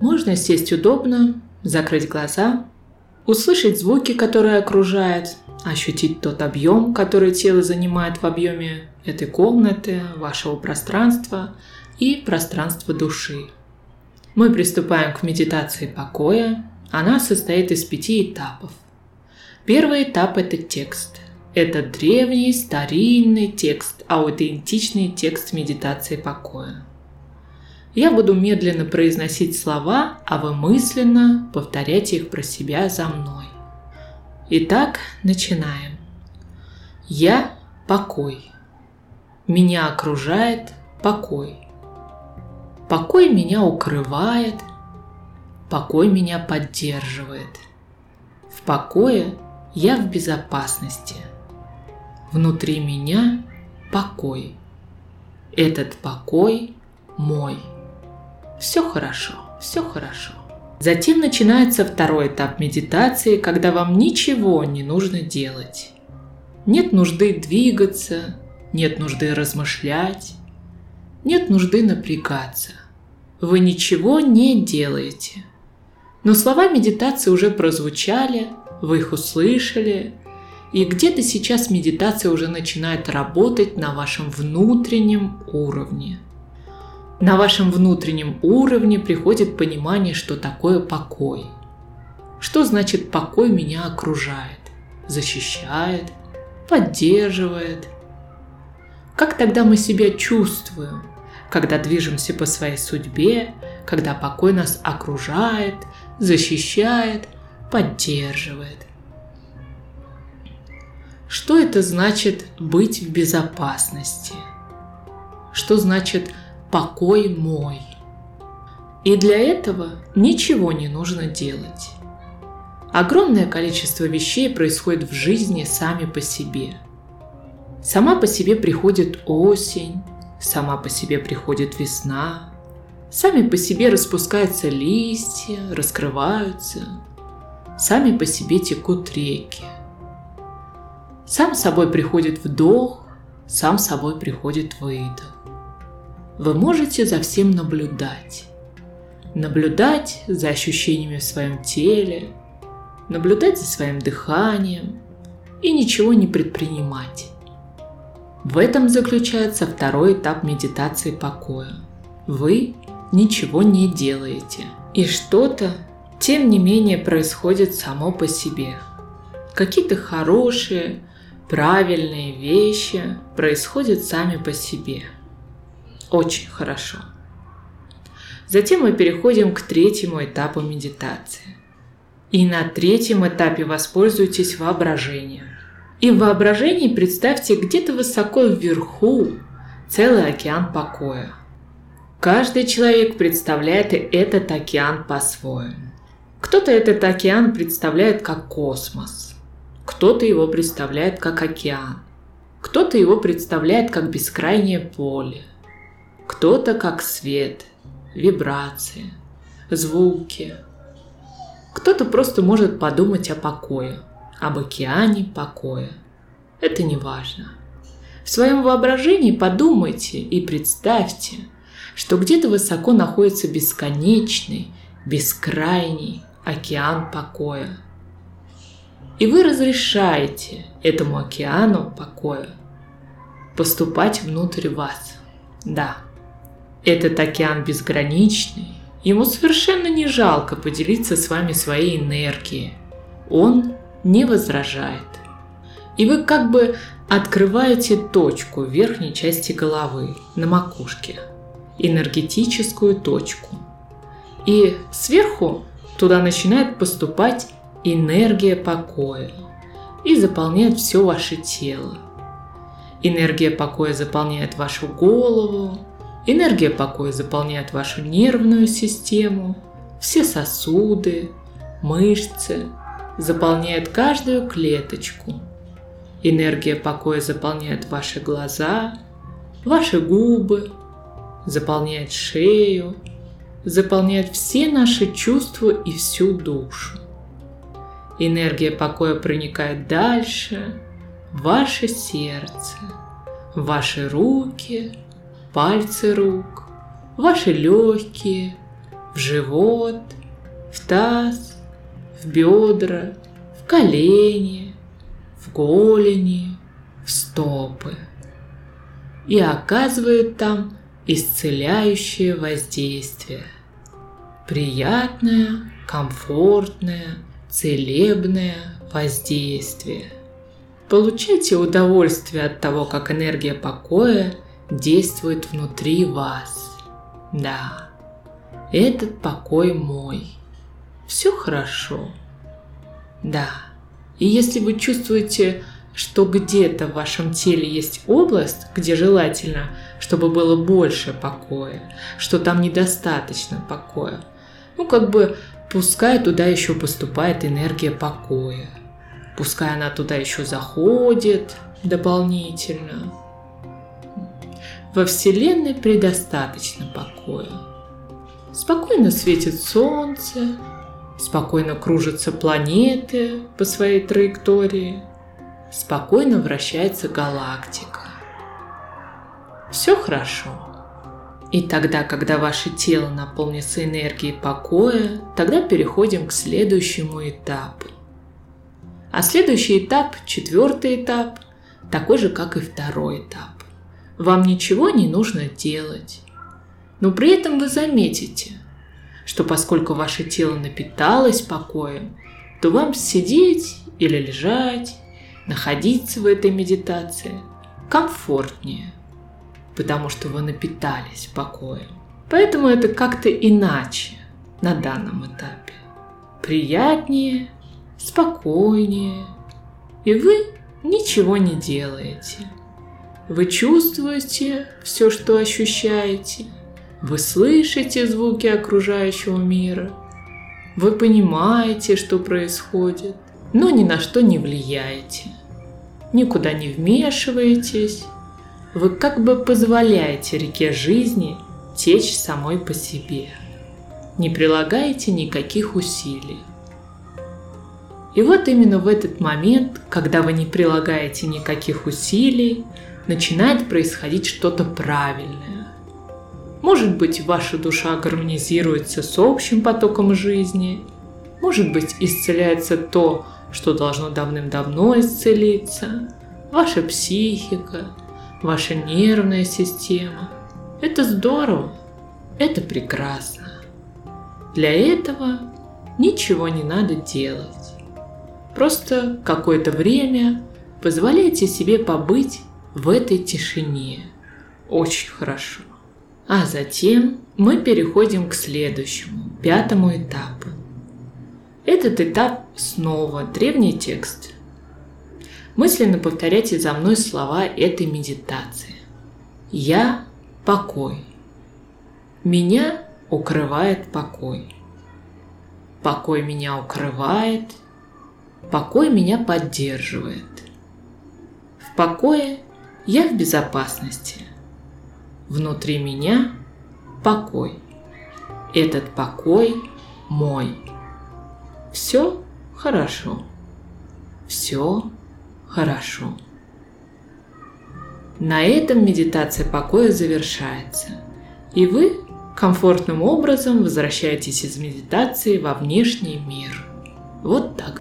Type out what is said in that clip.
Можно сесть удобно, закрыть глаза, услышать звуки, которые окружают, ощутить тот объем, который тело занимает в объеме этой комнаты, вашего пространства и пространства души. Мы приступаем к медитации покоя. Она состоит из пяти этапов. Первый этап – это текст. Это древний, старинный текст, аутентичный текст медитации покоя. Я буду медленно произносить слова, а вы мысленно повторяйте их про себя за мной. Итак, начинаем. Я – покой. Меня окружает покой. Покой меня укрывает, покой меня поддерживает. В покое я в безопасности. Внутри меня покой. Этот покой мой. Все хорошо, все хорошо. Затем начинается второй этап медитации, когда вам ничего не нужно делать. Нет нужды двигаться, нет нужды размышлять, нет нужды напрягаться. Вы ничего не делаете. Но слова медитации уже прозвучали, вы их услышали, и где-то сейчас медитация уже начинает работать на вашем внутреннем уровне – на вашем внутреннем уровне приходит понимание, что такое покой. Что значит покой меня окружает, защищает, поддерживает. Как тогда мы себя чувствуем, когда движемся по своей судьбе, когда покой нас окружает, защищает, поддерживает. Что это значит быть в безопасности? Что значит покой мой. И для этого ничего не нужно делать. Огромное количество вещей происходит в жизни сами по себе. Сама по себе приходит осень, сама по себе приходит весна, сами по себе распускаются листья, раскрываются, сами по себе текут реки. Сам собой приходит вдох, сам собой приходит выдох вы можете за всем наблюдать. Наблюдать за ощущениями в своем теле, наблюдать за своим дыханием и ничего не предпринимать. В этом заключается второй этап медитации покоя. Вы ничего не делаете, и что-то, тем не менее, происходит само по себе. Какие-то хорошие, правильные вещи происходят сами по себе – очень хорошо. Затем мы переходим к третьему этапу медитации. И на третьем этапе воспользуйтесь воображением. И в воображении представьте где-то высоко вверху целый океан покоя. Каждый человек представляет этот океан по-своему. Кто-то этот океан представляет как космос, кто-то его представляет как океан, кто-то его представляет как бескрайнее поле, кто-то как свет, вибрации, звуки. Кто-то просто может подумать о покое, об океане покоя. Это не важно. В своем воображении подумайте и представьте, что где-то высоко находится бесконечный, бескрайний океан покоя. И вы разрешаете этому океану покоя поступать внутрь вас. Да, этот океан безграничный, ему совершенно не жалко поделиться с вами своей энергией. Он не возражает. И вы как бы открываете точку в верхней части головы, на макушке, энергетическую точку. И сверху туда начинает поступать энергия покоя и заполняет все ваше тело. Энергия покоя заполняет вашу голову, Энергия покоя заполняет вашу нервную систему, все сосуды, мышцы, заполняет каждую клеточку. Энергия покоя заполняет ваши глаза, ваши губы, заполняет шею, заполняет все наши чувства и всю душу. Энергия покоя проникает дальше, в ваше сердце, в ваши руки – пальцы рук, ваши легкие, в живот, в таз, в бедра, в колени, в голени, в стопы и оказывают там исцеляющее воздействие. Приятное, комфортное, целебное воздействие. Получайте удовольствие от того, как энергия покоя действует внутри вас. Да, этот покой мой. Все хорошо. Да. И если вы чувствуете, что где-то в вашем теле есть область, где желательно, чтобы было больше покоя, что там недостаточно покоя, ну как бы пускай туда еще поступает энергия покоя, пускай она туда еще заходит дополнительно. Во Вселенной предостаточно покоя. Спокойно светит солнце, спокойно кружатся планеты по своей траектории, спокойно вращается галактика. Все хорошо. И тогда, когда ваше тело наполнится энергией покоя, тогда переходим к следующему этапу. А следующий этап, четвертый этап, такой же, как и второй этап. Вам ничего не нужно делать. Но при этом вы заметите, что поскольку ваше тело напиталось покоем, то вам сидеть или лежать, находиться в этой медитации комфортнее, потому что вы напитались покоем. Поэтому это как-то иначе на данном этапе. Приятнее, спокойнее, и вы ничего не делаете. Вы чувствуете все, что ощущаете – вы слышите звуки окружающего мира. Вы понимаете, что происходит, но ни на что не влияете. Никуда не вмешиваетесь. Вы как бы позволяете реке жизни течь самой по себе. Не прилагаете никаких усилий. И вот именно в этот момент, когда вы не прилагаете никаких усилий, начинает происходить что-то правильное может быть, ваша душа гармонизируется с общим потоком жизни. Может быть, исцеляется то, что должно давным-давно исцелиться. Ваша психика, ваша нервная система. Это здорово. Это прекрасно. Для этого ничего не надо делать. Просто какое-то время позволяйте себе побыть в этой тишине. Очень хорошо. А затем мы переходим к следующему, пятому этапу. Этот этап снова древний текст. Мысленно повторяйте за мной слова этой медитации. Я – покой. Меня укрывает покой. Покой меня укрывает. Покой меня поддерживает. В покое я в безопасности. Внутри меня покой. Этот покой мой. Все хорошо. Все хорошо. На этом медитация покоя завершается, и вы комфортным образом возвращаетесь из медитации во внешний мир. Вот так.